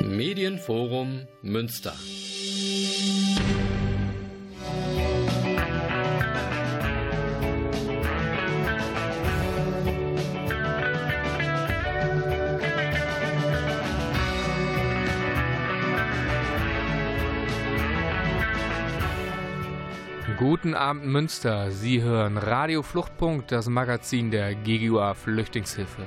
Medienforum Münster. Guten Abend Münster. Sie hören Radio Fluchtpunkt, das Magazin der GGUA Flüchtlingshilfe.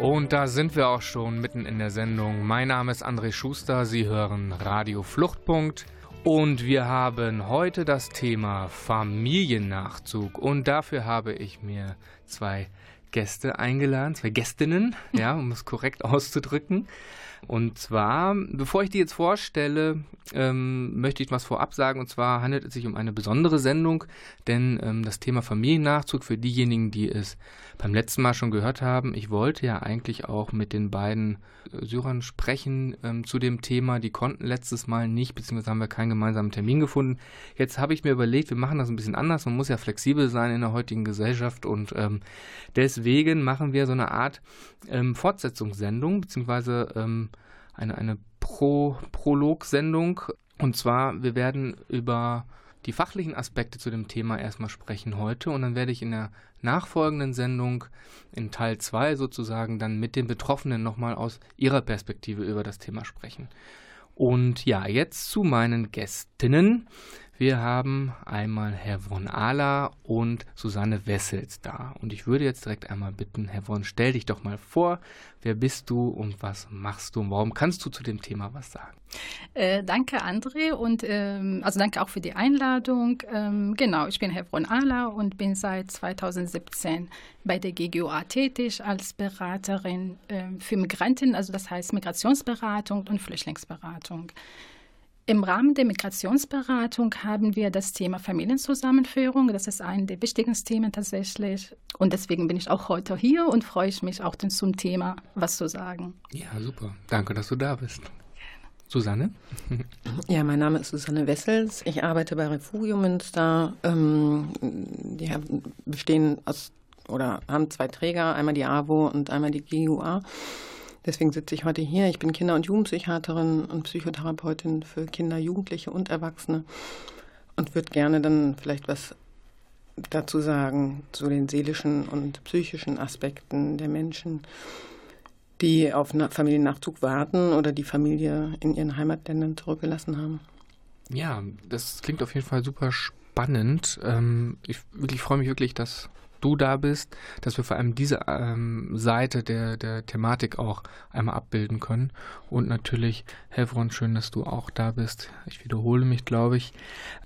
Und da sind wir auch schon mitten in der Sendung. Mein Name ist André Schuster. Sie hören Radio Fluchtpunkt. Und wir haben heute das Thema Familiennachzug. Und dafür habe ich mir zwei Gäste eingeladen, zwei Gästinnen, ja, um es korrekt auszudrücken. Und zwar, bevor ich die jetzt vorstelle, ähm, möchte ich was vorab sagen. Und zwar handelt es sich um eine besondere Sendung, denn ähm, das Thema Familiennachzug für diejenigen, die es beim letzten Mal schon gehört haben, ich wollte ja eigentlich auch mit den beiden äh, Syrern sprechen ähm, zu dem Thema. Die konnten letztes Mal nicht, beziehungsweise haben wir keinen gemeinsamen Termin gefunden. Jetzt habe ich mir überlegt, wir machen das ein bisschen anders. Man muss ja flexibel sein in der heutigen Gesellschaft und ähm, deswegen machen wir so eine Art ähm, Fortsetzungssendung, beziehungsweise ähm, eine, eine Pro Prolog-Sendung. Und zwar, wir werden über die fachlichen Aspekte zu dem Thema erstmal sprechen heute und dann werde ich in der nachfolgenden Sendung in Teil 2 sozusagen dann mit den Betroffenen nochmal aus ihrer Perspektive über das Thema sprechen. Und ja, jetzt zu meinen Gästinnen. Wir haben einmal Herr von Ala und Susanne Wessels da. Und ich würde jetzt direkt einmal bitten, Herr von, stell dich doch mal vor. Wer bist du und was machst du? Und warum kannst du zu dem Thema was sagen? Äh, danke, André. Und ähm, also danke auch für die Einladung. Ähm, genau, ich bin Herr von Ala und bin seit 2017 bei der GGOA tätig als Beraterin äh, für Migranten, also das heißt Migrationsberatung und Flüchtlingsberatung. Im Rahmen der Migrationsberatung haben wir das Thema Familienzusammenführung. Das ist ein der wichtigsten Themen tatsächlich. Und deswegen bin ich auch heute hier und freue mich auch zum Thema was zu sagen. Ja, super. Danke, dass du da bist. Susanne? Ja, mein Name ist Susanne Wessels. Ich arbeite bei Refugio Münster. Ähm, die bestehen aus oder haben zwei Träger, einmal die AWO und einmal die GUA. Deswegen sitze ich heute hier. Ich bin Kinder- und Jugendpsychiaterin und Psychotherapeutin für Kinder, Jugendliche und Erwachsene und würde gerne dann vielleicht was dazu sagen zu den seelischen und psychischen Aspekten der Menschen, die auf Familiennachzug warten oder die Familie in ihren Heimatländern zurückgelassen haben. Ja, das klingt auf jeden Fall super spannend. Ähm, ich wirklich freue mich wirklich, dass du da bist, dass wir vor allem diese ähm, Seite der, der Thematik auch einmal abbilden können. Und natürlich, Hevron, schön, dass du auch da bist. Ich wiederhole mich, glaube ich.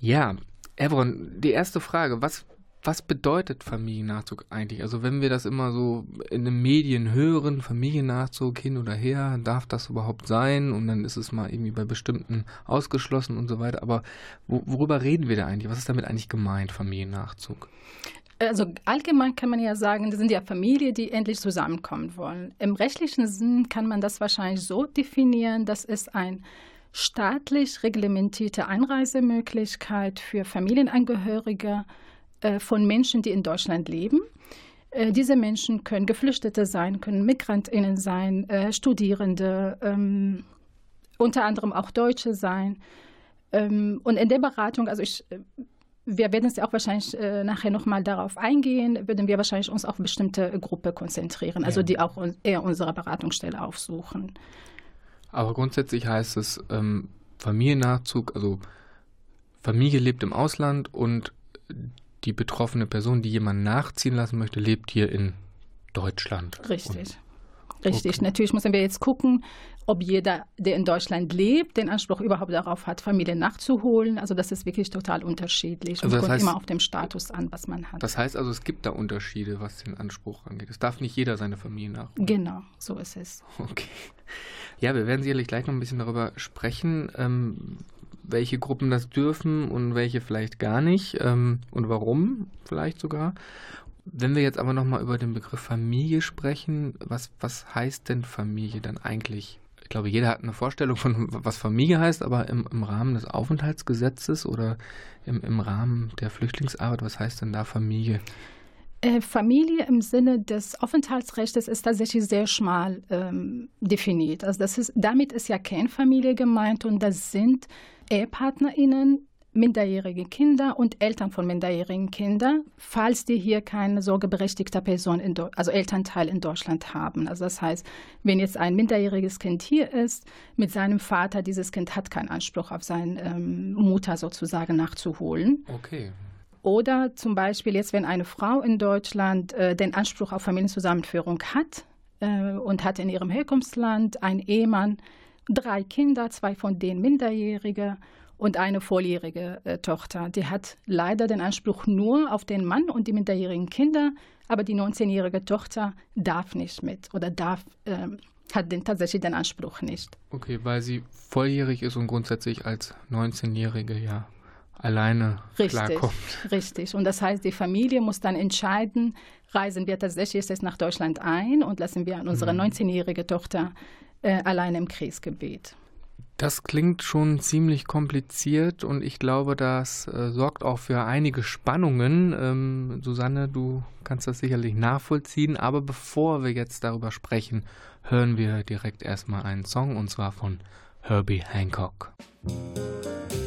Ja, Hevron, die erste Frage, was was bedeutet Familiennachzug eigentlich? Also wenn wir das immer so in den Medien hören, Familiennachzug hin oder her, darf das überhaupt sein? Und dann ist es mal irgendwie bei bestimmten ausgeschlossen und so weiter. Aber worüber reden wir da eigentlich? Was ist damit eigentlich gemeint, Familiennachzug? Also allgemein kann man ja sagen, das sind ja Familien, die endlich zusammenkommen wollen. Im rechtlichen Sinn kann man das wahrscheinlich so definieren, dass es ein staatlich reglementierte Einreisemöglichkeit für Familienangehörige äh, von Menschen, die in Deutschland leben. Äh, diese Menschen können Geflüchtete sein, können Migrantinnen sein, äh, Studierende, ähm, unter anderem auch Deutsche sein. Ähm, und in der Beratung, also ich wir werden es ja auch wahrscheinlich äh, nachher nochmal darauf eingehen, würden wir wahrscheinlich uns auf bestimmte Gruppe konzentrieren, also ja. die auch eher unsere Beratungsstelle aufsuchen. Aber grundsätzlich heißt es ähm, Familiennachzug, also Familie lebt im Ausland und die betroffene Person, die jemanden nachziehen lassen möchte, lebt hier in Deutschland. Richtig. Richtig. Okay. Natürlich müssen wir jetzt gucken, ob jeder, der in Deutschland lebt, den Anspruch überhaupt darauf hat, Familie nachzuholen. Also das ist wirklich total unterschiedlich also und kommt heißt, immer auf den Status an, was man hat. Das heißt also, es gibt da Unterschiede, was den Anspruch angeht. Es darf nicht jeder seine Familie nachholen. Genau, so ist es. Okay. Ja, wir werden sicherlich gleich noch ein bisschen darüber sprechen, ähm, welche Gruppen das dürfen und welche vielleicht gar nicht ähm, und warum vielleicht sogar. Wenn wir jetzt aber nochmal über den Begriff Familie sprechen, was, was heißt denn Familie dann eigentlich? Ich glaube, jeder hat eine Vorstellung von, was Familie heißt, aber im, im Rahmen des Aufenthaltsgesetzes oder im, im Rahmen der Flüchtlingsarbeit, was heißt denn da Familie? Äh, Familie im Sinne des Aufenthaltsrechts ist tatsächlich sehr schmal ähm, definiert. Also das ist, damit ist ja Kernfamilie gemeint und das sind EhepartnerInnen, minderjährige Kinder und Eltern von minderjährigen Kindern, falls die hier keine sorgeberechtigte Person, in also Elternteil in Deutschland haben. Also das heißt, wenn jetzt ein minderjähriges Kind hier ist, mit seinem Vater, dieses Kind hat keinen Anspruch auf seine ähm, Mutter sozusagen nachzuholen. Okay. Oder zum Beispiel jetzt, wenn eine Frau in Deutschland äh, den Anspruch auf Familienzusammenführung hat äh, und hat in ihrem Herkunftsland einen Ehemann, drei Kinder, zwei von denen Minderjährige und eine volljährige äh, Tochter. Die hat leider den Anspruch nur auf den Mann und die minderjährigen Kinder, aber die 19-jährige Tochter darf nicht mit oder darf, ähm, hat den, tatsächlich den Anspruch nicht. Okay, weil sie volljährig ist und grundsätzlich als 19-Jährige ja alleine richtig, klarkommt. Richtig. Und das heißt, die Familie muss dann entscheiden, reisen wir tatsächlich jetzt nach Deutschland ein und lassen wir unsere mhm. 19-jährige Tochter äh, allein im Kriegsgebiet. Das klingt schon ziemlich kompliziert und ich glaube, das äh, sorgt auch für einige Spannungen. Ähm, Susanne, du kannst das sicherlich nachvollziehen, aber bevor wir jetzt darüber sprechen, hören wir direkt erstmal einen Song und zwar von Herbie Hancock. Musik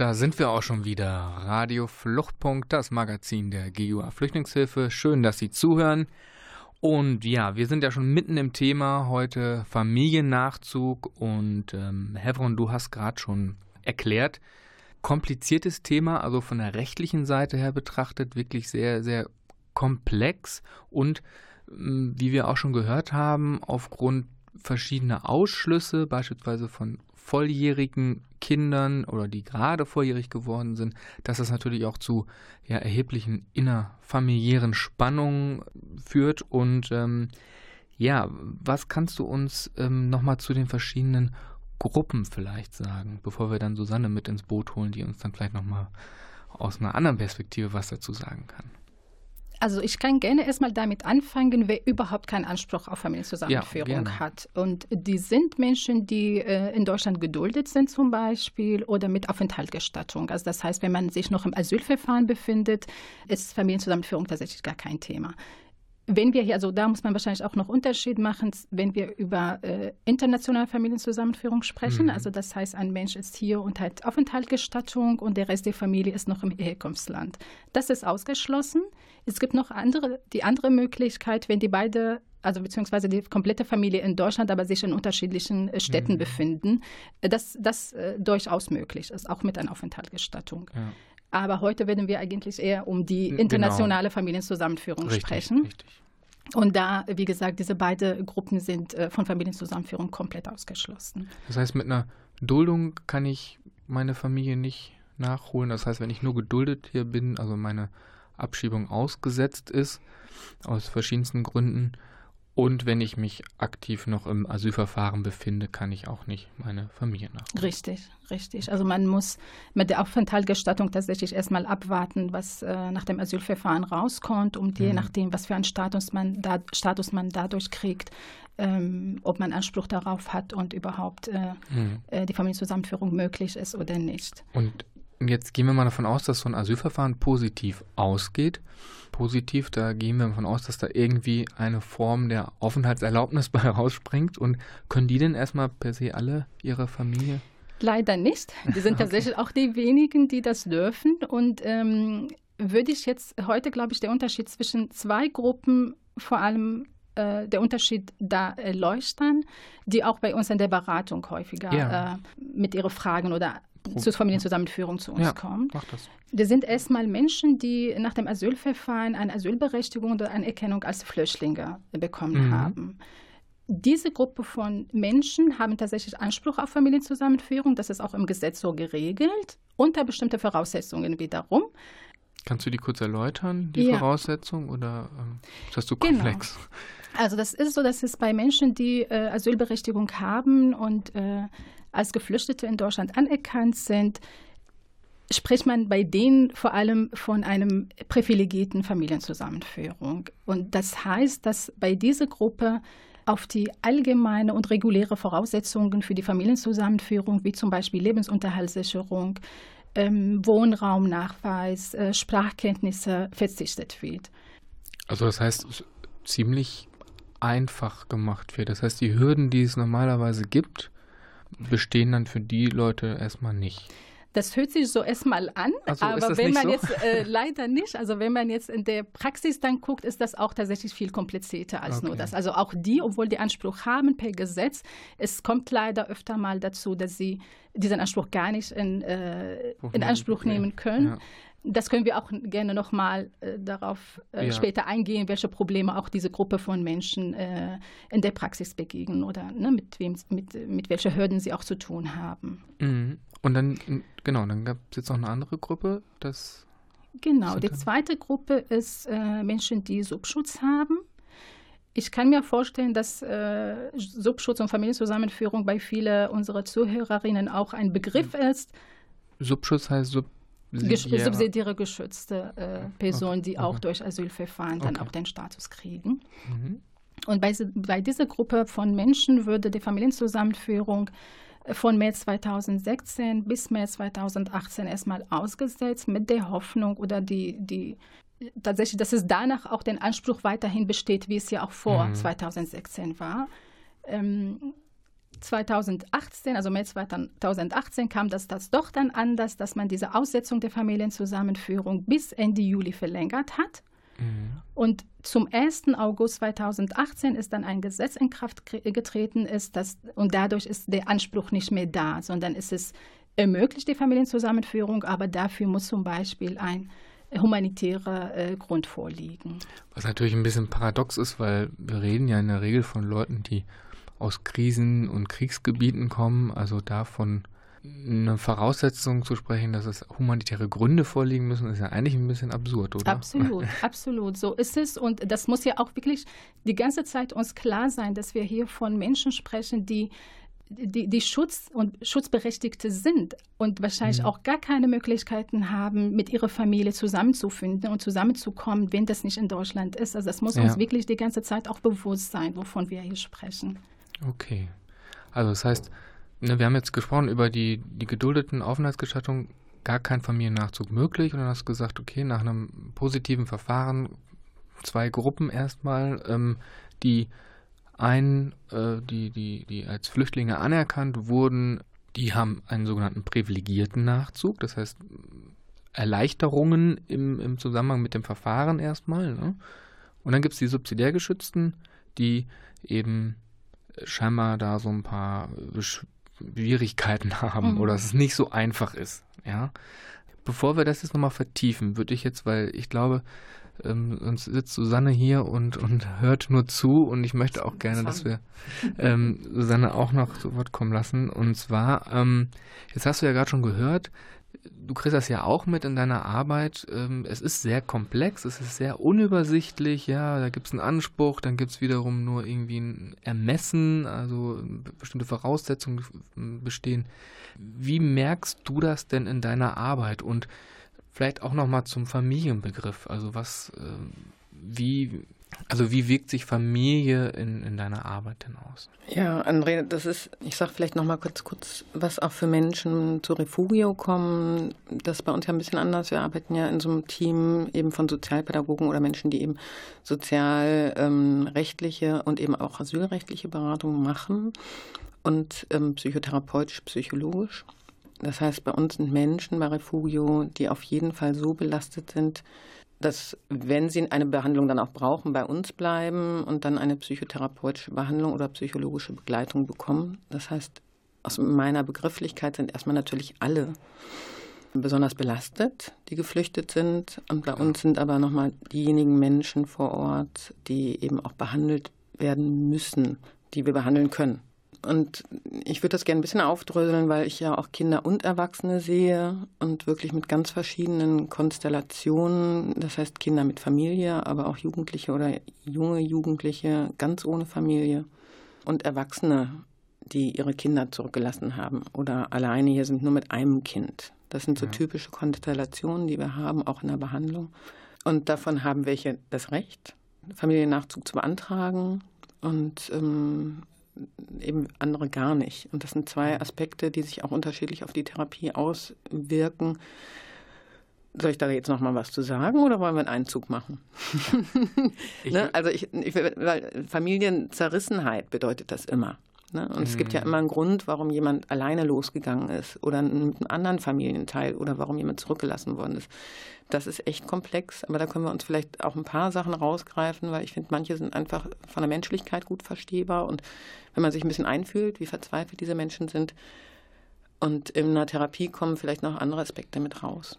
Da sind wir auch schon wieder. Radio Fluchtpunkt, das Magazin der GUA Flüchtlingshilfe. Schön, dass Sie zuhören. Und ja, wir sind ja schon mitten im Thema heute Familiennachzug. Und ähm, Hevron, du hast gerade schon erklärt, kompliziertes Thema, also von der rechtlichen Seite her betrachtet, wirklich sehr, sehr komplex und ähm, wie wir auch schon gehört haben, aufgrund verschiedener Ausschlüsse, beispielsweise von volljährigen Kindern oder die gerade volljährig geworden sind, dass das natürlich auch zu ja, erheblichen innerfamiliären Spannungen führt. Und ähm, ja, was kannst du uns ähm, nochmal zu den verschiedenen Gruppen vielleicht sagen, bevor wir dann Susanne mit ins Boot holen, die uns dann vielleicht nochmal aus einer anderen Perspektive was dazu sagen kann? Also ich kann gerne erstmal damit anfangen, wer überhaupt keinen Anspruch auf Familienzusammenführung ja, hat. Und die sind Menschen, die äh, in Deutschland geduldet sind zum Beispiel oder mit Aufenthaltsgestattung. Also das heißt, wenn man sich noch im Asylverfahren befindet, ist Familienzusammenführung tatsächlich gar kein Thema. Wenn wir hier, also da muss man wahrscheinlich auch noch Unterschied machen, wenn wir über äh, internationale Familienzusammenführung sprechen. Mhm. Also das heißt, ein Mensch ist hier und hat Aufenthaltsgestattung und der Rest der Familie ist noch im Herkunftsland. Das ist ausgeschlossen. Es gibt noch andere, die andere Möglichkeit, wenn die beide also beziehungsweise die komplette Familie in Deutschland, aber sich in unterschiedlichen äh, Städten mhm. befinden, äh, dass das äh, durchaus möglich ist, auch mit einer Aufenthaltsgestattung. Ja. Aber heute werden wir eigentlich eher um die genau. internationale genau. Familienzusammenführung richtig, sprechen. Richtig. Und da, wie gesagt, diese beiden Gruppen sind äh, von Familienzusammenführung komplett ausgeschlossen. Das heißt, mit einer Duldung kann ich meine Familie nicht nachholen. Das heißt, wenn ich nur geduldet hier bin, also meine Abschiebung ausgesetzt ist, aus verschiedensten Gründen, und wenn ich mich aktiv noch im Asylverfahren befinde, kann ich auch nicht meine Familie nachholen. Richtig, richtig. Also man muss mit der Aufenthaltsgestattung tatsächlich erstmal abwarten, was äh, nach dem Asylverfahren rauskommt und je mhm. nachdem, was für einen Status man, da, Status man dadurch kriegt, ähm, ob man Anspruch darauf hat und überhaupt äh, mhm. äh, die Familienzusammenführung möglich ist oder nicht. Und jetzt gehen wir mal davon aus, dass so ein Asylverfahren positiv ausgeht positiv. Da gehen wir davon aus, dass da irgendwie eine Form der Aufenthaltserlaubnis bei rausspringt. Und können die denn erstmal per se alle ihre Familie? Leider nicht. Die sind tatsächlich okay. auch die wenigen, die das dürfen. Und ähm, würde ich jetzt heute, glaube ich, der Unterschied zwischen zwei Gruppen vor allem äh, der Unterschied da erleuchten, die auch bei uns in der Beratung häufiger ja. äh, mit ihren Fragen oder zur Familienzusammenführung zu uns ja, kommen. Das. das sind erstmal Menschen, die nach dem Asylverfahren eine Asylberechtigung oder Anerkennung als Flüchtlinge bekommen mhm. haben. Diese Gruppe von Menschen haben tatsächlich Anspruch auf Familienzusammenführung. Das ist auch im Gesetz so geregelt, unter bestimmte Voraussetzungen wiederum. Kannst du die kurz erläutern, die ja. Voraussetzung, oder ähm, ist das zu genau. komplex? Genau. Also das ist so, dass es bei Menschen, die äh, Asylberechtigung haben und äh, als Geflüchtete in Deutschland anerkannt sind, spricht man bei denen vor allem von einem privilegierten Familienzusammenführung. Und das heißt, dass bei dieser Gruppe auf die allgemeine und reguläre Voraussetzungen für die Familienzusammenführung, wie zum Beispiel Lebensunterhaltssicherung, ähm, Wohnraumnachweis, äh, Sprachkenntnisse verzichtet wird. Also das heißt, ziemlich einfach gemacht wird. Das heißt, die Hürden, die es normalerweise gibt, bestehen dann für die Leute erstmal nicht. Das hört sich so erstmal an, so, aber wenn man so? jetzt äh, leider nicht, also wenn man jetzt in der Praxis dann guckt, ist das auch tatsächlich viel komplizierter als okay. nur das. Also auch die, obwohl die Anspruch haben per Gesetz, es kommt leider öfter mal dazu, dass sie diesen Anspruch gar nicht in, äh, in Anspruch nehmen können. Ja. Das können wir auch gerne nochmal äh, darauf äh, ja. später eingehen, welche Probleme auch diese Gruppe von Menschen äh, in der Praxis begegnen oder ne, mit, wem, mit, mit welchen Hürden sie auch zu tun haben. Mhm. Und dann, genau, dann gab es jetzt noch eine andere Gruppe, das. Genau, die zweite Gruppe ist äh, Menschen, die Subschutz haben. Ich kann mir vorstellen, dass äh, Subschutz und Familienzusammenführung bei vielen unserer Zuhörerinnen auch ein Begriff mhm. ist. Subschutz heißt Sub subsidiäre, subsidiäre geschützte äh, Personen, die okay. auch durch Asylverfahren dann okay. auch den Status kriegen. Mhm. Und bei, bei dieser Gruppe von Menschen würde die Familienzusammenführung von März 2016 bis März 2018 erstmal ausgesetzt mit der Hoffnung oder die, die tatsächlich, dass es danach auch den Anspruch weiterhin besteht, wie es ja auch vor mhm. 2016 war. Ähm, 2018, also Mai 2018, kam das, das doch dann anders, dass man diese Aussetzung der Familienzusammenführung bis Ende Juli verlängert hat. Mhm. Und zum 1. August 2018 ist dann ein Gesetz in Kraft getreten, ist das, und dadurch ist der Anspruch nicht mehr da, sondern ist es ermöglicht die Familienzusammenführung, aber dafür muss zum Beispiel ein humanitärer äh, Grund vorliegen. Was natürlich ein bisschen paradox ist, weil wir reden ja in der Regel von Leuten, die aus Krisen- und Kriegsgebieten kommen, also davon eine Voraussetzung zu sprechen, dass es humanitäre Gründe vorliegen müssen, ist ja eigentlich ein bisschen absurd, oder? Absolut, absolut. So ist es. Und das muss ja auch wirklich die ganze Zeit uns klar sein, dass wir hier von Menschen sprechen, die die, die Schutz- und Schutzberechtigte sind und wahrscheinlich mhm. auch gar keine Möglichkeiten haben, mit ihrer Familie zusammenzufinden und zusammenzukommen, wenn das nicht in Deutschland ist. Also das muss ja. uns wirklich die ganze Zeit auch bewusst sein, wovon wir hier sprechen. Okay. Also das heißt, ne, wir haben jetzt gesprochen über die, die geduldeten Aufenthaltsgestattungen, gar kein Familiennachzug möglich und dann hast du gesagt, okay, nach einem positiven Verfahren zwei Gruppen erstmal, ähm, die ein, äh, die, die, die als Flüchtlinge anerkannt wurden, die haben einen sogenannten privilegierten Nachzug, das heißt Erleichterungen im, im Zusammenhang mit dem Verfahren erstmal. Ne? Und dann gibt es die subsidiärgeschützten, die eben scheinbar da so ein paar Schwierigkeiten haben mhm. oder dass es nicht so einfach ist. Ja? Bevor wir das jetzt nochmal vertiefen, würde ich jetzt, weil ich glaube, ähm, sonst sitzt Susanne hier und, und hört nur zu und ich möchte auch gerne, dass wir ähm, Susanne auch noch zu Wort kommen lassen. Und zwar, ähm, jetzt hast du ja gerade schon gehört, du kriegst das ja auch mit in deiner Arbeit. Ähm, es ist sehr komplex, es ist sehr unübersichtlich, ja, da gibt es einen Anspruch, dann gibt es wiederum nur irgendwie ein Ermessen, also bestimmte Voraussetzungen bestehen. Wie merkst du das denn in deiner Arbeit und Vielleicht auch nochmal zum Familienbegriff. Also was, äh, wie, also wie wirkt sich Familie in, in deiner Arbeit denn aus? Ja, André, das ist, ich sage vielleicht nochmal kurz, kurz, was auch für Menschen zu Refugio kommen. Das ist bei uns ja ein bisschen anders. Wir arbeiten ja in so einem Team eben von Sozialpädagogen oder Menschen, die eben sozialrechtliche ähm, und eben auch asylrechtliche Beratung machen und ähm, psychotherapeutisch, psychologisch. Das heißt, bei uns sind Menschen bei Refugio, die auf jeden Fall so belastet sind, dass, wenn sie eine Behandlung dann auch brauchen, bei uns bleiben und dann eine psychotherapeutische Behandlung oder psychologische Begleitung bekommen. Das heißt, aus meiner Begrifflichkeit sind erstmal natürlich alle besonders belastet, die geflüchtet sind. Und bei uns sind aber nochmal diejenigen Menschen vor Ort, die eben auch behandelt werden müssen, die wir behandeln können. Und ich würde das gerne ein bisschen aufdröseln, weil ich ja auch Kinder und Erwachsene sehe und wirklich mit ganz verschiedenen Konstellationen. Das heißt Kinder mit Familie, aber auch Jugendliche oder junge Jugendliche ganz ohne Familie und Erwachsene, die ihre Kinder zurückgelassen haben oder alleine hier sind nur mit einem Kind. Das sind so ja. typische Konstellationen, die wir haben, auch in der Behandlung. Und davon haben welche das Recht, Familiennachzug zu beantragen. Und ähm, eben andere gar nicht. Und das sind zwei Aspekte, die sich auch unterschiedlich auf die Therapie auswirken. Soll ich da jetzt noch mal was zu sagen oder wollen wir einen Einzug machen? ne? Also ich, ich, weil Familienzerrissenheit bedeutet das immer. Ne? Und mhm. es gibt ja mhm. immer einen Grund, warum jemand alleine losgegangen ist oder mit einem anderen Familienteil oder warum jemand zurückgelassen worden ist. Das ist echt komplex, aber da können wir uns vielleicht auch ein paar Sachen rausgreifen, weil ich finde, manche sind einfach von der Menschlichkeit gut verstehbar und wenn man sich ein bisschen einfühlt, wie verzweifelt diese Menschen sind und in einer Therapie kommen vielleicht noch andere Aspekte mit raus.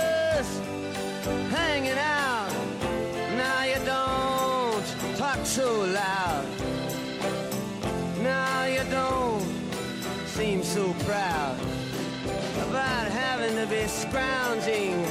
grounding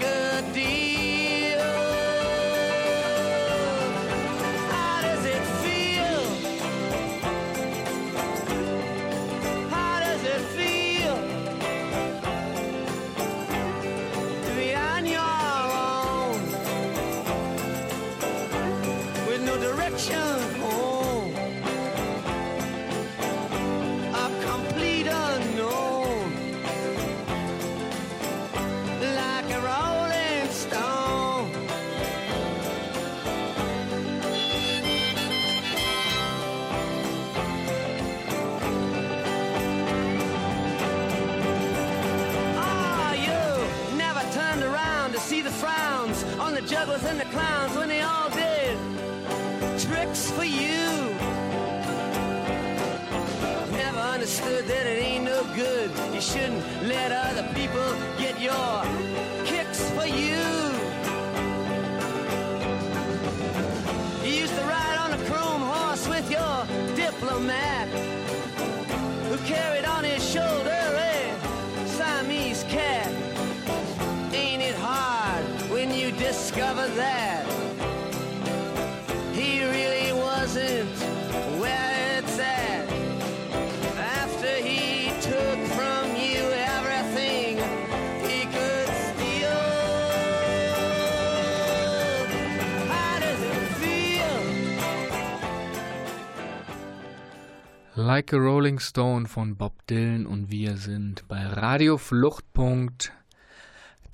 make a understood that it ain't no good. You shouldn't let other people get your kicks for you. You used to ride on a chrome horse with your diplomat who carried on Like a Rolling Stone von Bob Dylan und wir sind bei Radio Fluchtpunkt,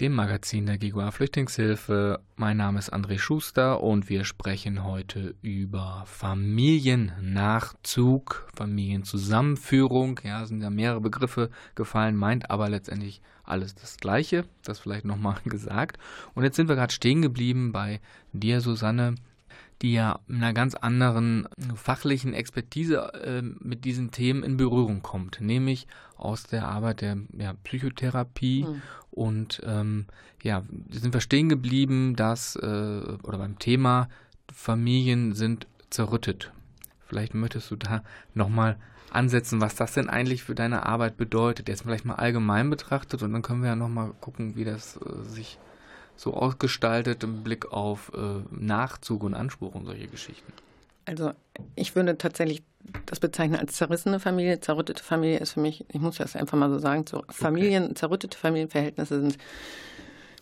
dem Magazin der GGA Flüchtlingshilfe. Mein Name ist André Schuster und wir sprechen heute über Familiennachzug, Familienzusammenführung. Ja, sind ja mehrere Begriffe gefallen, meint aber letztendlich alles das Gleiche. Das vielleicht nochmal gesagt. Und jetzt sind wir gerade stehen geblieben bei dir, Susanne die ja mit einer ganz anderen fachlichen Expertise äh, mit diesen Themen in Berührung kommt, nämlich aus der Arbeit der ja, Psychotherapie. Mhm. Und ähm, ja, sind wir stehen geblieben, dass, äh, oder beim Thema Familien sind zerrüttet. Vielleicht möchtest du da nochmal ansetzen, was das denn eigentlich für deine Arbeit bedeutet. Jetzt vielleicht mal allgemein betrachtet und dann können wir ja nochmal gucken, wie das äh, sich so ausgestaltet im Blick auf äh, Nachzug und Anspruch und solche Geschichten? Also ich würde tatsächlich das bezeichnen als zerrissene Familie. Zerrüttete Familie ist für mich, ich muss das einfach mal so sagen, Familien, zerrüttete Familienverhältnisse sind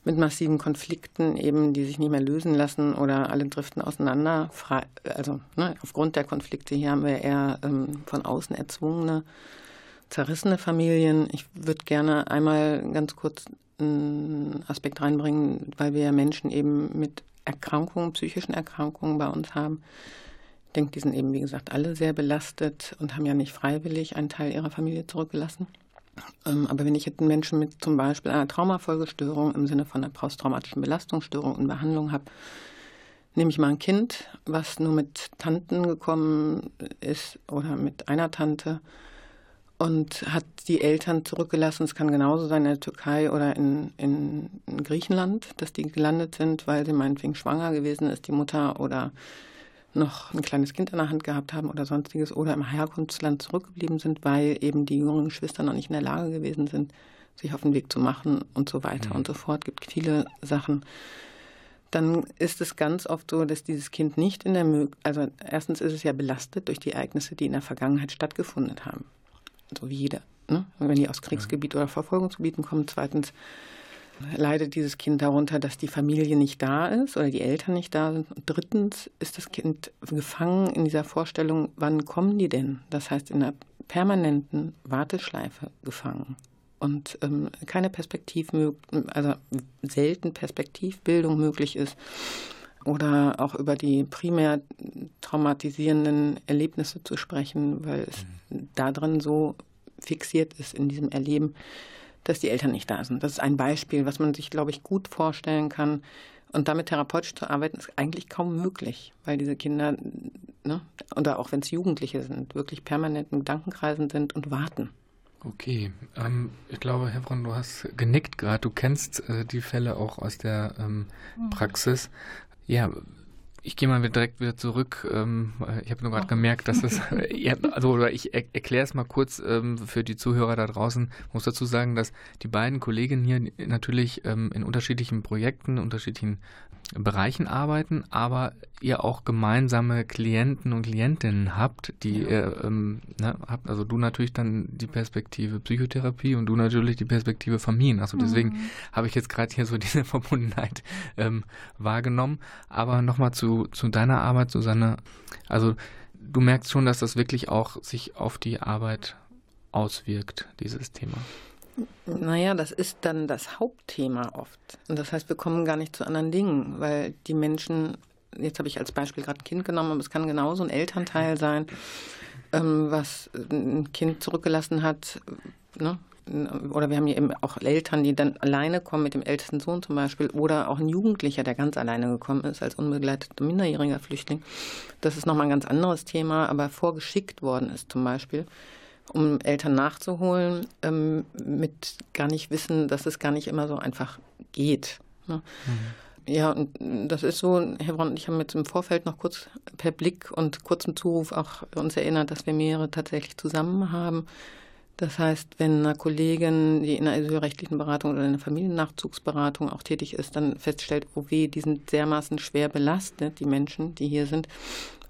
mit massiven Konflikten eben, die sich nicht mehr lösen lassen oder alle driften auseinander. Also ne, aufgrund der Konflikte hier haben wir eher ähm, von außen erzwungene, zerrissene Familien. Ich würde gerne einmal ganz kurz einen Aspekt reinbringen, weil wir ja Menschen eben mit Erkrankungen, psychischen Erkrankungen bei uns haben. Ich denke, die sind eben, wie gesagt, alle sehr belastet und haben ja nicht freiwillig einen Teil ihrer Familie zurückgelassen. Aber wenn ich jetzt einen Menschen mit zum Beispiel einer Traumafolgestörung im Sinne von einer posttraumatischen Belastungsstörung in Behandlung habe, nehme ich mal ein Kind, was nur mit Tanten gekommen ist oder mit einer Tante und hat die Eltern zurückgelassen. Es kann genauso sein in der Türkei oder in, in, in, Griechenland, dass die gelandet sind, weil sie meinetwegen schwanger gewesen ist, die Mutter oder noch ein kleines Kind in der Hand gehabt haben oder sonstiges oder im Herkunftsland zurückgeblieben sind, weil eben die jüngeren Geschwister noch nicht in der Lage gewesen sind, sich auf den Weg zu machen und so weiter mhm. und so fort. Es gibt viele Sachen. Dann ist es ganz oft so, dass dieses Kind nicht in der Möglichkeit, also erstens ist es ja belastet durch die Ereignisse, die in der Vergangenheit stattgefunden haben so wie jeder, ne? wenn die aus Kriegsgebiet oder Verfolgungsgebieten kommen. Zweitens leidet dieses Kind darunter, dass die Familie nicht da ist oder die Eltern nicht da sind. Und drittens ist das Kind gefangen in dieser Vorstellung, wann kommen die denn? Das heißt, in einer permanenten Warteschleife gefangen. Und ähm, keine Perspektiv, also selten Perspektivbildung möglich ist. Oder auch über die primär traumatisierenden Erlebnisse zu sprechen, weil es mhm. da drin so fixiert ist in diesem Erleben, dass die Eltern nicht da sind. Das ist ein Beispiel, was man sich, glaube ich, gut vorstellen kann. Und damit therapeutisch zu arbeiten, ist eigentlich kaum möglich, weil diese Kinder, ne, oder auch wenn es Jugendliche sind, wirklich permanent in Gedankenkreisen sind und warten. Okay, ähm, ich glaube, Herr Braun, du hast genickt gerade. Du kennst äh, die Fälle auch aus der ähm, mhm. Praxis. Ja, ich gehe mal direkt wieder zurück. Ähm, ich habe nur gerade gemerkt, dass es, also ich er, erkläre es mal kurz ähm, für die Zuhörer da draußen. Ich muss dazu sagen, dass die beiden Kolleginnen hier natürlich ähm, in unterschiedlichen Projekten, unterschiedlichen Bereichen arbeiten, aber ihr auch gemeinsame Klienten und Klientinnen habt, die ja. ihr ähm, ne, habt. Also du natürlich dann die Perspektive Psychotherapie und du natürlich die Perspektive Familien. Also deswegen mhm. habe ich jetzt gerade hier so diese Verbundenheit ähm, wahrgenommen. Aber nochmal zu, zu deiner Arbeit, Susanne. Also du merkst schon, dass das wirklich auch sich auf die Arbeit auswirkt, dieses Thema. Naja, das ist dann das Hauptthema oft. Und das heißt, wir kommen gar nicht zu anderen Dingen, weil die Menschen, jetzt habe ich als Beispiel gerade ein Kind genommen, aber es kann genauso ein Elternteil sein, ähm, was ein Kind zurückgelassen hat. Ne? Oder wir haben hier eben auch Eltern, die dann alleine kommen mit dem ältesten Sohn zum Beispiel. Oder auch ein Jugendlicher, der ganz alleine gekommen ist als unbegleiteter minderjähriger Flüchtling. Das ist nochmal ein ganz anderes Thema, aber vorgeschickt worden ist zum Beispiel um Eltern nachzuholen, ähm, mit gar nicht wissen, dass es gar nicht immer so einfach geht. Ne? Mhm. Ja, und das ist so, Herr Brandt und ich haben jetzt im Vorfeld noch kurz per Blick und kurzem Zuruf auch uns erinnert, dass wir mehrere tatsächlich zusammen haben. Das heißt, wenn eine Kollegin, die in einer asylrechtlichen Beratung oder in einer Familiennachzugsberatung auch tätig ist, dann feststellt, oh weh, die sind dermaßen schwer belastet, die Menschen, die hier sind,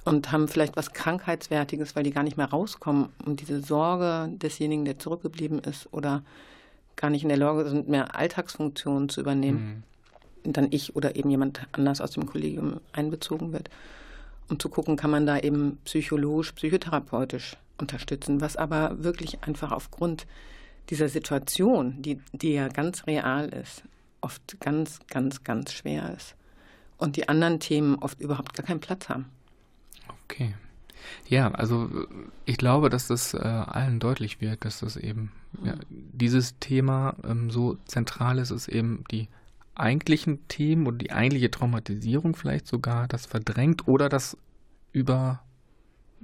und haben vielleicht was Krankheitswertiges, weil die gar nicht mehr rauskommen. Und diese Sorge desjenigen, der zurückgeblieben ist oder gar nicht in der Lage sind, mehr Alltagsfunktionen zu übernehmen, mhm. dann ich oder eben jemand anders aus dem Kollegium einbezogen wird. Um zu gucken, kann man da eben psychologisch, psychotherapeutisch unterstützen, was aber wirklich einfach aufgrund dieser Situation, die, die ja ganz real ist, oft ganz, ganz, ganz schwer ist. Und die anderen Themen oft überhaupt gar keinen Platz haben. Okay. Ja, also ich glaube, dass das äh, allen deutlich wird, dass das eben ja, dieses Thema ähm, so zentral ist, ist eben die eigentlichen Themen und die eigentliche Traumatisierung vielleicht sogar, das verdrängt oder das über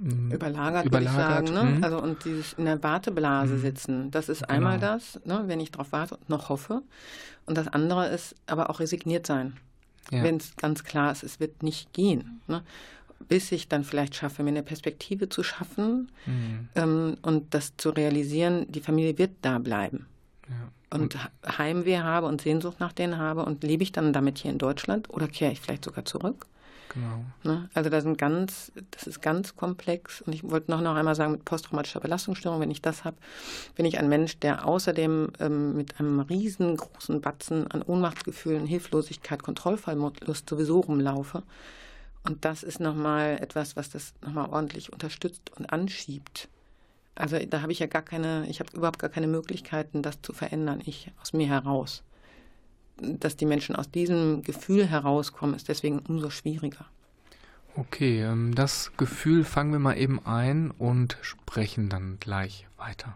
überlagert, überlagert ich sagen. Ne? Also und dieses in der Warteblase mhm. sitzen, das ist genau. einmal das, ne, wenn ich darauf warte und noch hoffe. Und das andere ist aber auch resigniert sein. Ja. Wenn es ganz klar ist, es wird nicht gehen. Ne? Bis ich dann vielleicht schaffe, mir eine Perspektive zu schaffen mhm. ähm, und das zu realisieren, die Familie wird da bleiben. Ja. Und, und Heimweh habe und Sehnsucht nach denen habe und lebe ich dann damit hier in Deutschland oder kehre ich vielleicht sogar zurück? Genau. Ne? Also da sind ganz, das ist ganz komplex. Und ich wollte noch, noch einmal sagen, mit posttraumatischer Belastungsstörung, wenn ich das habe, bin ich ein Mensch, der außerdem ähm, mit einem riesengroßen Batzen an Ohnmachtsgefühlen, Hilflosigkeit, Kontrollverlust sowieso rumlaufe. Und das ist nochmal etwas, was das nochmal ordentlich unterstützt und anschiebt. Also da habe ich ja gar keine, ich habe überhaupt gar keine Möglichkeiten, das zu verändern, ich aus mir heraus. Dass die Menschen aus diesem Gefühl herauskommen, ist deswegen umso schwieriger. Okay, ähm, das Gefühl fangen wir mal eben ein und sprechen dann gleich weiter.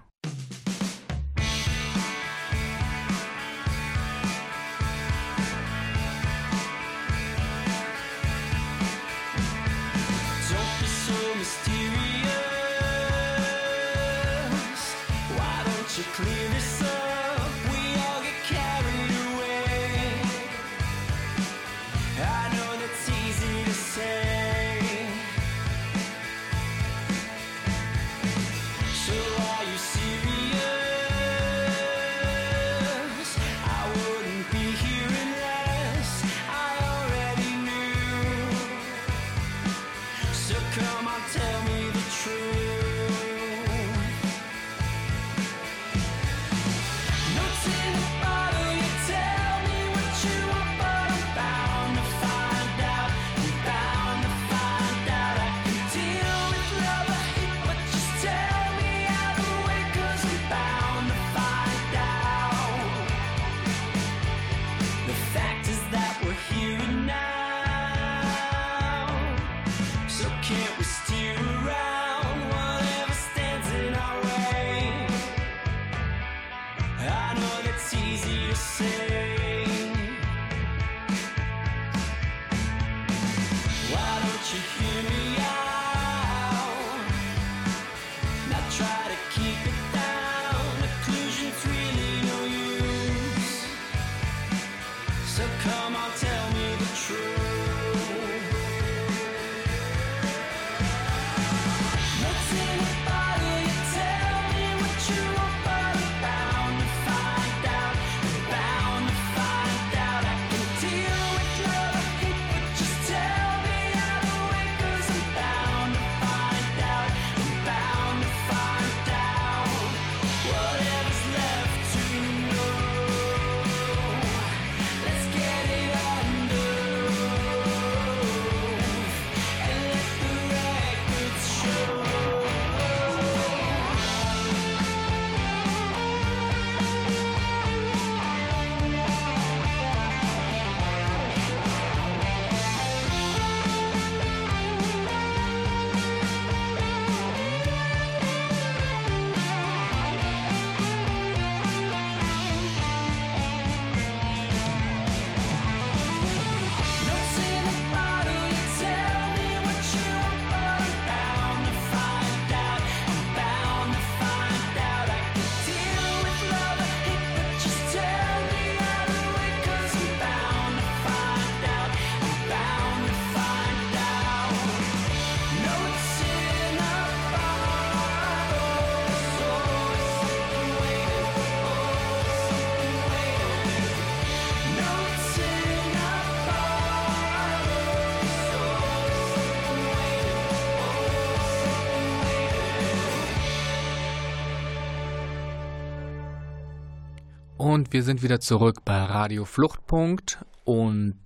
Und wir sind wieder zurück bei Radio Fluchtpunkt und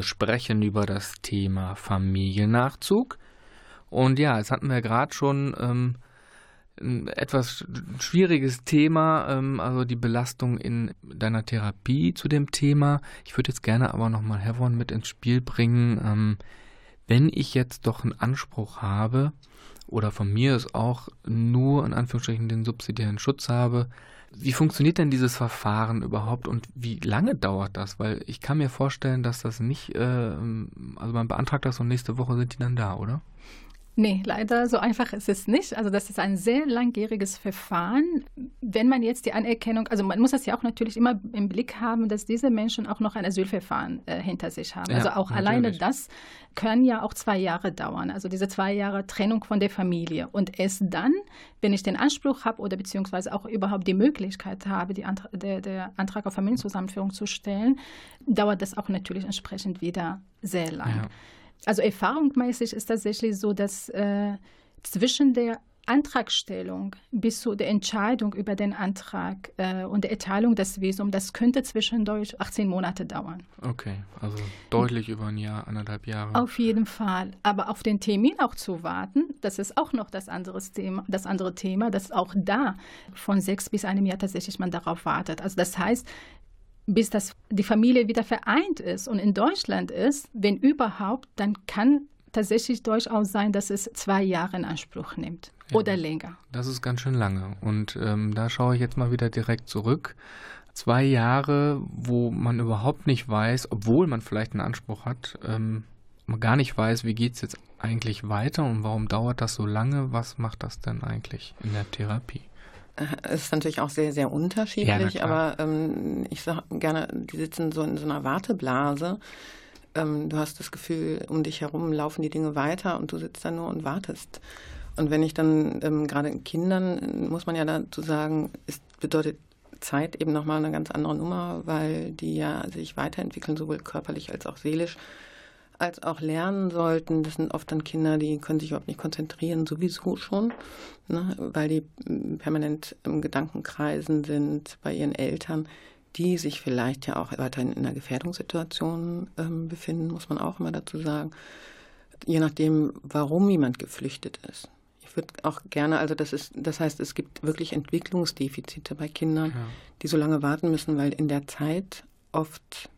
sprechen über das Thema Familiennachzug. Und ja, es hatten wir gerade schon ähm, ein etwas schwieriges Thema, ähm, also die Belastung in deiner Therapie zu dem Thema. Ich würde jetzt gerne aber nochmal Hervon mit ins Spiel bringen. Ähm, wenn ich jetzt doch einen Anspruch habe oder von mir ist auch nur in Anführungsstrichen den subsidiären Schutz habe, wie funktioniert denn dieses Verfahren überhaupt und wie lange dauert das? Weil ich kann mir vorstellen, dass das nicht, äh, also man beantragt das und nächste Woche sind die dann da, oder? Nee, leider so einfach ist es nicht. Also das ist ein sehr langjähriges Verfahren. Wenn man jetzt die Anerkennung, also man muss das ja auch natürlich immer im Blick haben, dass diese Menschen auch noch ein Asylverfahren äh, hinter sich haben. Ja, also auch natürlich. alleine das können ja auch zwei Jahre dauern. Also diese zwei Jahre Trennung von der Familie. Und erst dann, wenn ich den Anspruch habe oder beziehungsweise auch überhaupt die Möglichkeit habe, die Antra der, der Antrag auf Familienzusammenführung zu stellen, dauert das auch natürlich entsprechend wieder sehr lang. Ja. Also erfahrungsmäßig ist tatsächlich so, dass äh, zwischen der Antragstellung bis zu der Entscheidung über den Antrag äh, und der Erteilung des Visums, das könnte zwischendurch 18 Monate dauern. Okay, also deutlich über ein Jahr, anderthalb Jahre. Auf jeden Fall. Aber auf den Termin auch zu warten, das ist auch noch das, anderes Thema, das andere Thema, dass auch da von sechs bis einem Jahr tatsächlich man darauf wartet. Also das heißt, bis das, die Familie wieder vereint ist und in Deutschland ist, wenn überhaupt, dann kann tatsächlich durchaus sein, dass es zwei Jahre in Anspruch nimmt ja, oder länger. Das ist ganz schön lange. Und ähm, da schaue ich jetzt mal wieder direkt zurück. Zwei Jahre, wo man überhaupt nicht weiß, obwohl man vielleicht einen Anspruch hat, ähm, man gar nicht weiß, wie geht es jetzt eigentlich weiter und warum dauert das so lange? Was macht das denn eigentlich in der Therapie? Es ist natürlich auch sehr, sehr unterschiedlich, ja, aber ähm, ich sage gerne, die sitzen so in so einer Warteblase. Ähm, du hast das Gefühl, um dich herum laufen die Dinge weiter und du sitzt da nur und wartest. Und wenn ich dann ähm, gerade in Kindern, muss man ja dazu sagen, es bedeutet Zeit eben nochmal eine ganz andere Nummer, weil die ja sich weiterentwickeln, sowohl körperlich als auch seelisch als auch lernen sollten. Das sind oft dann Kinder, die können sich überhaupt nicht konzentrieren, sowieso schon, ne, weil die mm, permanent im Gedankenkreisen sind bei ihren Eltern, die sich vielleicht ja auch weiterhin in einer Gefährdungssituation ähm, befinden, muss man auch immer dazu sagen. Je nachdem, warum jemand geflüchtet ist. Ich würde auch gerne, also das ist, das heißt, es gibt wirklich Entwicklungsdefizite bei Kindern, ja. die so lange warten müssen, weil in der Zeit oft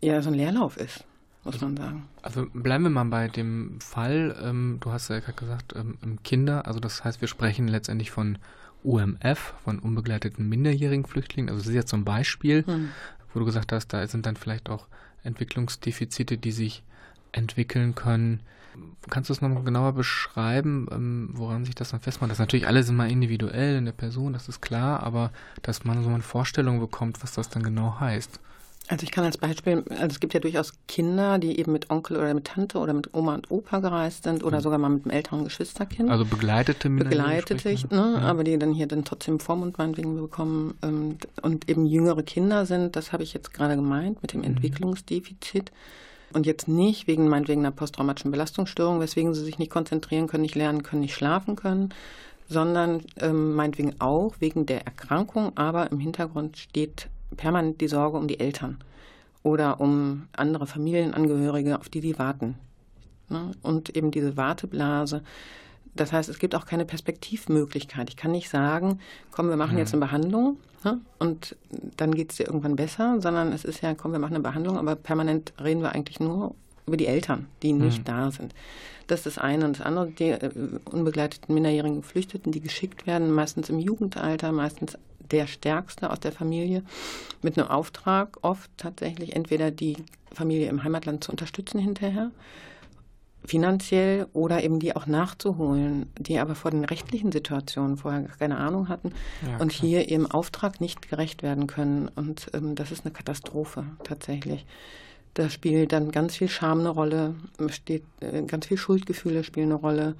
ja so ein Leerlauf ist muss man sagen. Also bleiben wir mal bei dem Fall, ähm, du hast ja gerade gesagt, ähm, Kinder, also das heißt, wir sprechen letztendlich von UMF, von unbegleiteten minderjährigen Flüchtlingen. Also das ist ja zum Beispiel, hm. wo du gesagt hast, da sind dann vielleicht auch Entwicklungsdefizite, die sich entwickeln können. Kannst du es nochmal genauer beschreiben, ähm, woran sich das dann festmacht? Das ist natürlich alles immer individuell in der Person, das ist klar, aber dass man so eine Vorstellung bekommt, was das dann genau heißt. Also ich kann als Beispiel, also es gibt ja durchaus Kinder, die eben mit Onkel oder mit Tante oder mit Oma und Opa gereist sind oder mhm. sogar mal mit einem älteren Geschwisterkind. Also begleitete Begleitete, ne? Ja. aber die dann hier dann trotzdem Vormund meinetwegen bekommen ähm, und eben jüngere Kinder sind, das habe ich jetzt gerade gemeint mit dem mhm. Entwicklungsdefizit. Und jetzt nicht wegen meinetwegen einer posttraumatischen Belastungsstörung, weswegen sie sich nicht konzentrieren können, nicht lernen können, nicht schlafen können, sondern ähm, meinetwegen auch wegen der Erkrankung, aber im Hintergrund steht permanent die Sorge um die Eltern oder um andere Familienangehörige, auf die sie warten. Ne? Und eben diese Warteblase. Das heißt, es gibt auch keine Perspektivmöglichkeit. Ich kann nicht sagen, komm, wir machen mhm. jetzt eine Behandlung ne? und dann geht es dir irgendwann besser, sondern es ist ja, komm, wir machen eine Behandlung, aber permanent reden wir eigentlich nur über die Eltern, die nicht mhm. da sind. Das ist das eine. Und das andere, die äh, unbegleiteten minderjährigen Geflüchteten, die geschickt werden, meistens im Jugendalter, meistens der Stärkste aus der Familie, mit einem Auftrag, oft tatsächlich entweder die Familie im Heimatland zu unterstützen hinterher, finanziell oder eben die auch nachzuholen, die aber vor den rechtlichen Situationen vorher keine Ahnung hatten ja, und hier ihrem Auftrag nicht gerecht werden können. Und ähm, das ist eine Katastrophe tatsächlich. Da spielt dann ganz viel Scham eine Rolle, steht, äh, ganz viel Schuldgefühle spielen eine Rolle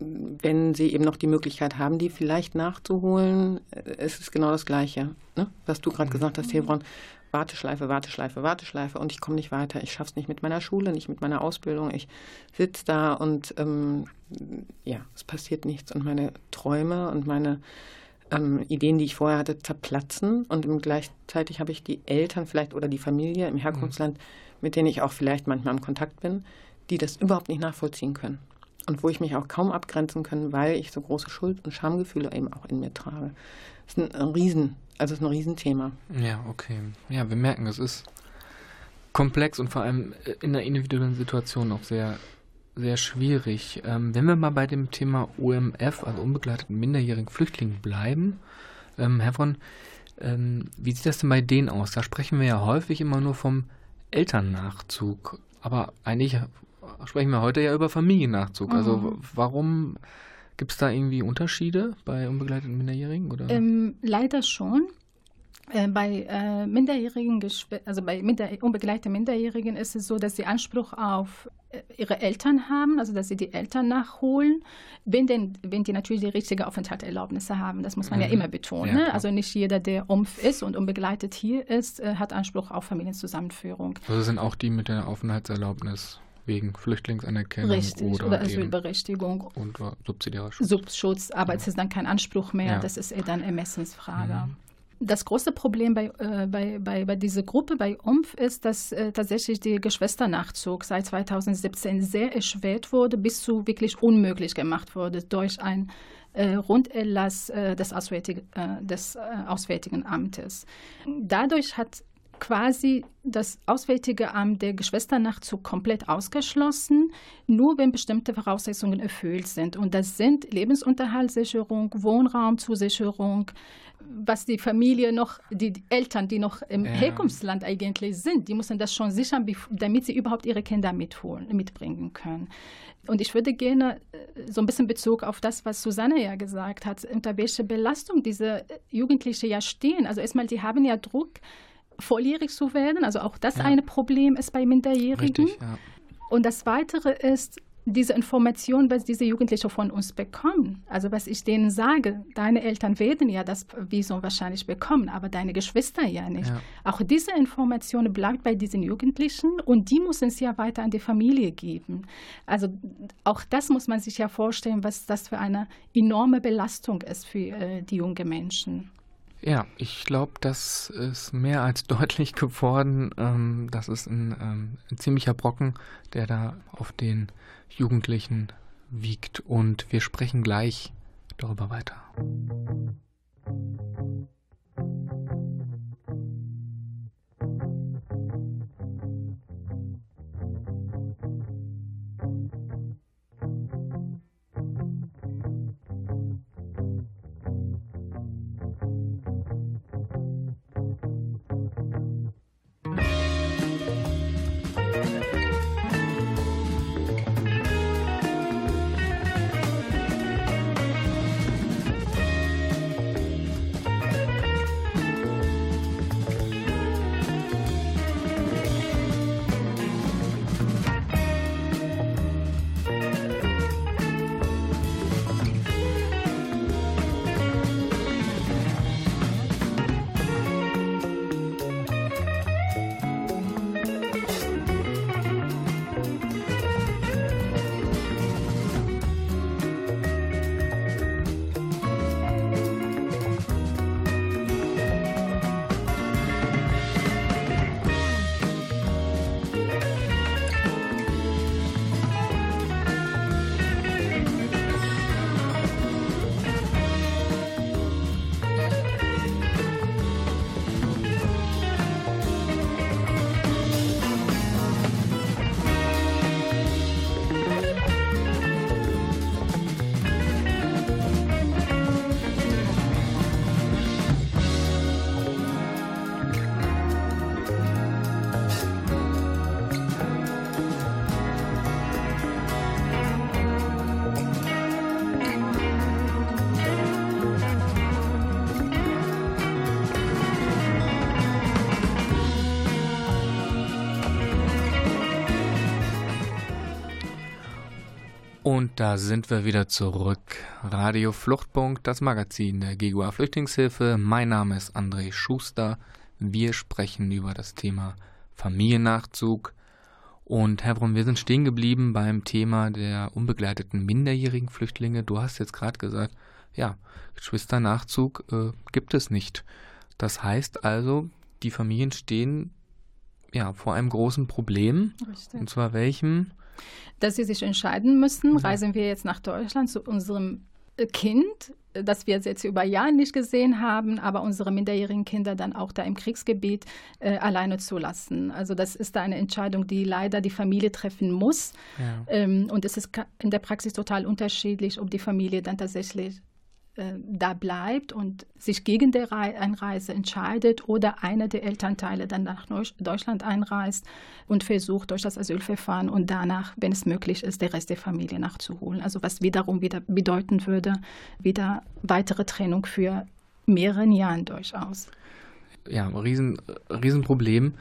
wenn sie eben noch die Möglichkeit haben, die vielleicht nachzuholen, äh, ist es genau das Gleiche, ne? was du gerade mhm. gesagt hast, Hebron. Warteschleife, Warteschleife, Warteschleife und ich komme nicht weiter. Ich schaffe es nicht mit meiner Schule, nicht mit meiner Ausbildung. Ich sitze da und ähm, ja, es passiert nichts. Und meine Träume und meine ähm, Ideen, die ich vorher hatte, zerplatzen und gleichzeitig habe ich die Eltern vielleicht oder die Familie im Herkunftsland, mit denen ich auch vielleicht manchmal im Kontakt bin, die das überhaupt nicht nachvollziehen können und wo ich mich auch kaum abgrenzen kann, weil ich so große Schuld- und Schamgefühle eben auch in mir trage. Das ist ein Riesen, also ist ein Riesenthema. Ja, okay. Ja, wir merken, es ist komplex und vor allem in der individuellen Situation auch sehr, sehr schwierig. Ähm, wenn wir mal bei dem Thema UMF, also unbegleiteten minderjährigen Flüchtlingen, bleiben, ähm, Herr von, ähm, wie sieht das denn bei denen aus? Da sprechen wir ja häufig immer nur vom Elternnachzug. Aber eigentlich sprechen wir heute ja über Familiennachzug. Also mhm. Also warum gibt es da irgendwie Unterschiede bei unbegleiteten Minderjährigen? Oder? Ähm, leider schon. Äh, bei äh, minderjährigen, also bei minder unbegleiteten Minderjährigen ist es so, dass sie Anspruch auf äh, ihre Eltern haben, also dass sie die Eltern nachholen, wenn, denn, wenn die natürlich die richtige Aufenthaltserlaubnisse haben. Das muss man mhm. ja immer betonen. Ja, ne? also nicht jeder, der umf ist und unbegleitet hier ist, äh, hat Anspruch auf Familienzusammenführung. Also sind auch die mit der Aufenthaltserlaubnis wegen Flüchtlingsanerkennung Richtig, oder, oder Asylberechtigung. Und subsidiärer Schutz. Subschutz, aber ja. es ist dann kein Anspruch mehr, ja. das ist eher dann Ermessensfrage. Mhm. Das große Problem bei, äh, bei, bei, bei dieser Gruppe, bei UMF, ist, dass äh, tatsächlich der Geschwisternachzug seit 2017 sehr erschwert wurde, bis zu wirklich unmöglich gemacht wurde durch ein äh, Runderlass äh, des, Auswärtig, äh, des äh, Auswärtigen Amtes. Dadurch hat quasi das Auswärtige Amt der Geschwisternachzug komplett ausgeschlossen, nur wenn bestimmte Voraussetzungen erfüllt sind. Und das sind Lebensunterhaltssicherung, Wohnraumzusicherung, was die Familie noch, die Eltern, die noch im ja. Herkunftsland eigentlich sind, die müssen das schon sichern, damit sie überhaupt ihre Kinder mitholen, mitbringen können. Und ich würde gerne äh, so ein bisschen Bezug auf das, was Susanne ja gesagt hat, unter welcher Belastung diese Jugendlichen ja stehen. Also erstmal, die haben ja Druck, volljährig zu werden. Also auch das ja. ein Problem ist bei Minderjährigen. Richtig, ja. Und das Weitere ist diese Information, was diese Jugendlichen von uns bekommen. Also was ich denen sage, deine Eltern werden ja das Visum wahrscheinlich bekommen, aber deine Geschwister ja nicht. Ja. Auch diese Information bleibt bei diesen Jugendlichen und die müssen es ja weiter an die Familie geben. Also auch das muss man sich ja vorstellen, was das für eine enorme Belastung ist für äh, die jungen Menschen. Ja, ich glaube, das ist mehr als deutlich geworden. Ähm, das ist ein, ähm, ein, ziemlicher Brocken, der da auf den Jugendlichen wiegt. Und wir sprechen gleich darüber weiter. Und da sind wir wieder zurück. Radio Fluchtpunkt, das Magazin der GGUA Flüchtlingshilfe. Mein Name ist André Schuster. Wir sprechen über das Thema Familiennachzug. Und Herr Brunn, wir sind stehen geblieben beim Thema der unbegleiteten minderjährigen Flüchtlinge. Du hast jetzt gerade gesagt, ja, Geschwisternachzug äh, gibt es nicht. Das heißt also, die Familien stehen ja vor einem großen Problem. Richtig. Und zwar welchem? Dass sie sich entscheiden müssen, reisen wir jetzt nach Deutschland zu unserem Kind, das wir jetzt über Jahre nicht gesehen haben, aber unsere minderjährigen Kinder dann auch da im Kriegsgebiet äh, alleine zu lassen. Also das ist da eine Entscheidung, die leider die Familie treffen muss. Ja. Ähm, und es ist in der Praxis total unterschiedlich, ob die Familie dann tatsächlich äh, da bleibt und sich gegen die Einreise entscheidet oder einer der Elternteile dann nach Deutschland einreist und versucht durch das Asylverfahren und danach, wenn es möglich ist, der Rest der Familie nachzuholen. Also was wiederum wieder bedeuten würde, wieder weitere Trennung für mehrere Jahre durchaus. Ja, riesen, Riesenproblem.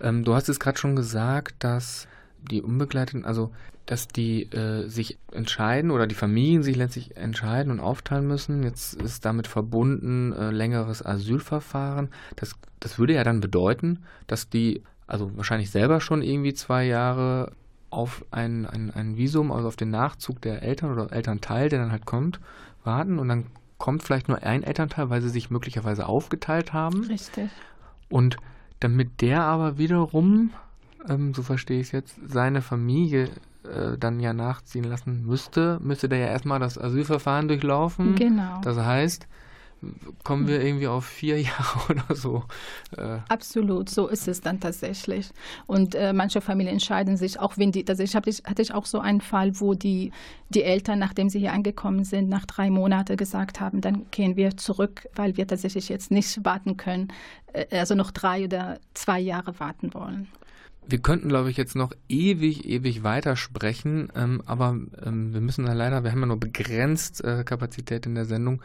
Ähm, du hast es gerade schon gesagt, dass die Unbegleiteten, also dass die äh, sich entscheiden oder die Familien sich letztlich entscheiden und aufteilen müssen. Jetzt ist damit verbunden äh, längeres Asylverfahren. Das, das würde ja dann bedeuten, dass die also wahrscheinlich selber schon irgendwie zwei Jahre auf ein, ein, ein Visum, also auf den Nachzug der Eltern oder Elternteil, der dann halt kommt, warten und dann kommt vielleicht nur ein Elternteil, weil sie sich möglicherweise aufgeteilt haben. Richtig. Und damit der aber wiederum, ähm, so verstehe ich es jetzt, seine Familie äh, dann ja nachziehen lassen müsste, müsste der ja erstmal das Asylverfahren durchlaufen. Genau. Das heißt, kommen wir irgendwie auf vier Jahre oder so. Äh. Absolut, so ist es dann tatsächlich. Und äh, manche Familien entscheiden sich, auch wenn die, hatte ich, hatte ich auch so einen Fall, wo die, die Eltern, nachdem sie hier angekommen sind, nach drei Monaten gesagt haben, dann gehen wir zurück, weil wir tatsächlich jetzt nicht warten können, äh, also noch drei oder zwei Jahre warten wollen. Wir könnten, glaube ich, jetzt noch ewig, ewig weitersprechen, ähm, aber ähm, wir müssen da leider, wir haben ja nur begrenzt äh, Kapazität in der Sendung.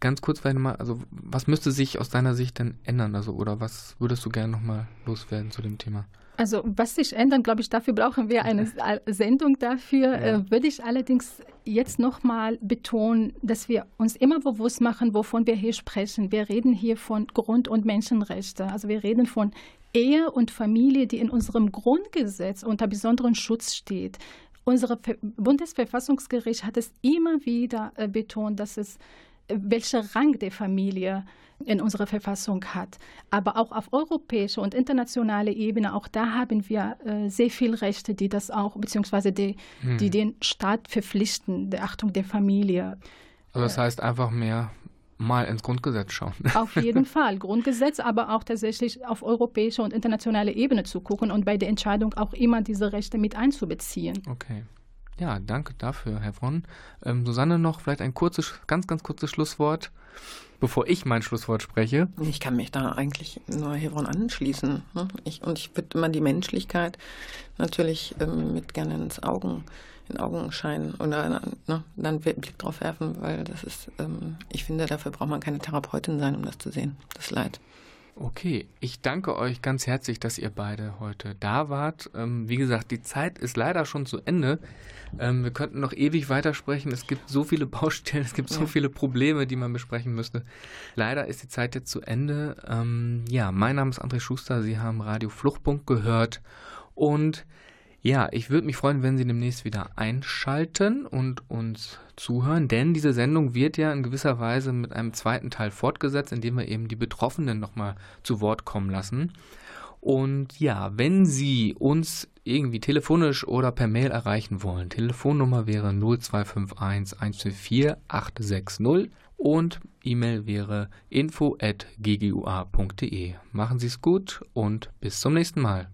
Ganz kurz vielleicht mal, also was müsste sich aus deiner Sicht denn ändern? Also, oder was würdest du gerne nochmal loswerden zu dem Thema? Also was sich ändern, glaube ich, dafür brauchen wir eine Sendung dafür. Ja. Äh, würde ich allerdings jetzt nochmal betonen, dass wir uns immer bewusst machen, wovon wir hier sprechen. Wir reden hier von Grund- und Menschenrechten. Also wir reden von Ehe und Familie, die in unserem Grundgesetz unter besonderen Schutz steht. Unser Bundesverfassungsgericht hat es immer wieder äh, betont, dass es äh, welcher Rang der Familie in unserer Verfassung hat. Aber auch auf europäischer und internationaler Ebene, auch da haben wir äh, sehr viele Rechte, die das auch, beziehungsweise die, hm. die den Staat verpflichten, der Achtung der Familie. Also das heißt einfach mehr mal ins Grundgesetz schauen. Auf jeden Fall. Grundgesetz, aber auch tatsächlich auf europäischer und internationaler Ebene zu gucken und bei der Entscheidung auch immer diese Rechte mit einzubeziehen. Okay. Ja, danke dafür, Herr Fron. Ähm, Susanne, noch vielleicht ein kurzes, ganz, ganz kurzes Schlusswort, bevor ich mein Schlusswort spreche. Ich kann mich da eigentlich nur Hebron anschließen. Ne? Ich, und ich würde immer die Menschlichkeit natürlich ähm, mit gerne ins Augen in Augenschein oder ne, dann einen Blick drauf werfen, weil das ist, ähm, ich finde, dafür braucht man keine Therapeutin sein, um das zu sehen, das Leid. Okay, ich danke euch ganz herzlich, dass ihr beide heute da wart. Ähm, wie gesagt, die Zeit ist leider schon zu Ende. Ähm, wir könnten noch ewig weitersprechen. Es gibt so viele Baustellen, es gibt so viele Probleme, die man besprechen müsste. Leider ist die Zeit jetzt zu Ende. Ähm, ja, mein Name ist André Schuster. Sie haben Radio Fluchtpunkt gehört und ja, ich würde mich freuen, wenn Sie demnächst wieder einschalten und uns zuhören, denn diese Sendung wird ja in gewisser Weise mit einem zweiten Teil fortgesetzt, indem wir eben die Betroffenen nochmal zu Wort kommen lassen. Und ja, wenn Sie uns irgendwie telefonisch oder per Mail erreichen wollen, Telefonnummer wäre 0251 124 860 und E-Mail wäre info@ggua.de. Machen Sie es gut und bis zum nächsten Mal.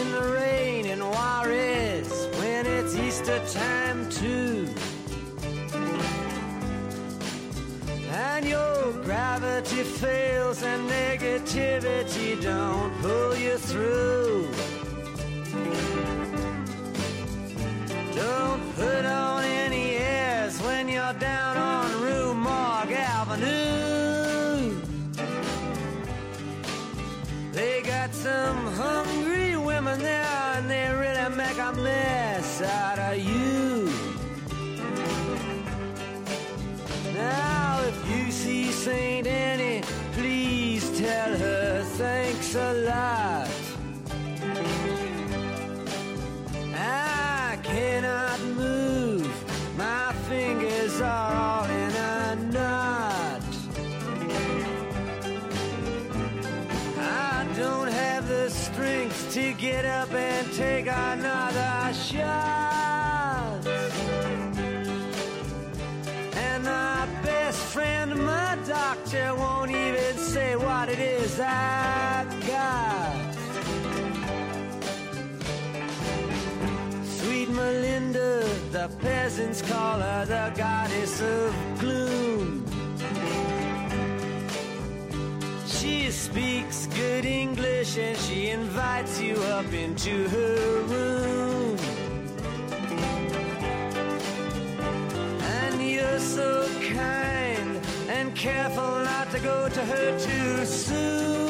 in the rain in Juarez when it's Easter time too. And your gravity fails and negativity don't pull you through. Doctor won't even say what it is I've got. Sweet Melinda, the peasants call her the goddess of gloom. Speaks good English and she invites you up into her room. And you're so kind and careful not to go to her too soon.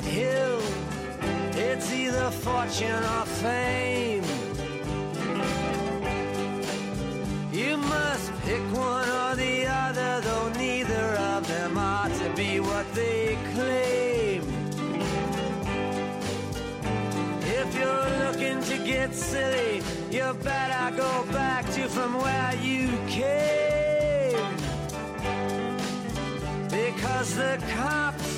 Hill, it's either fortune or fame. You must pick one or the other, though neither of them are to be what they claim. If you're looking to get silly, you better go back to from where you came. Because the cops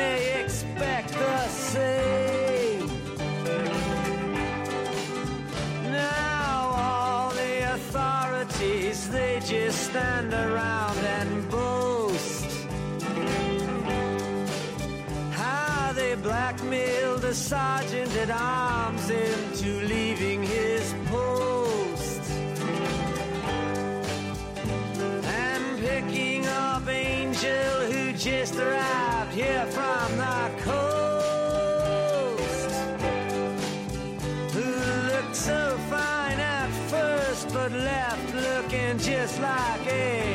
they expect the same. Now all the authorities, they just stand around and boast. How they blackmailed the sergeant at arms into leaving his post. And picking up Angel who just arrived here from the coast. Who looked so fine at first but left looking just like a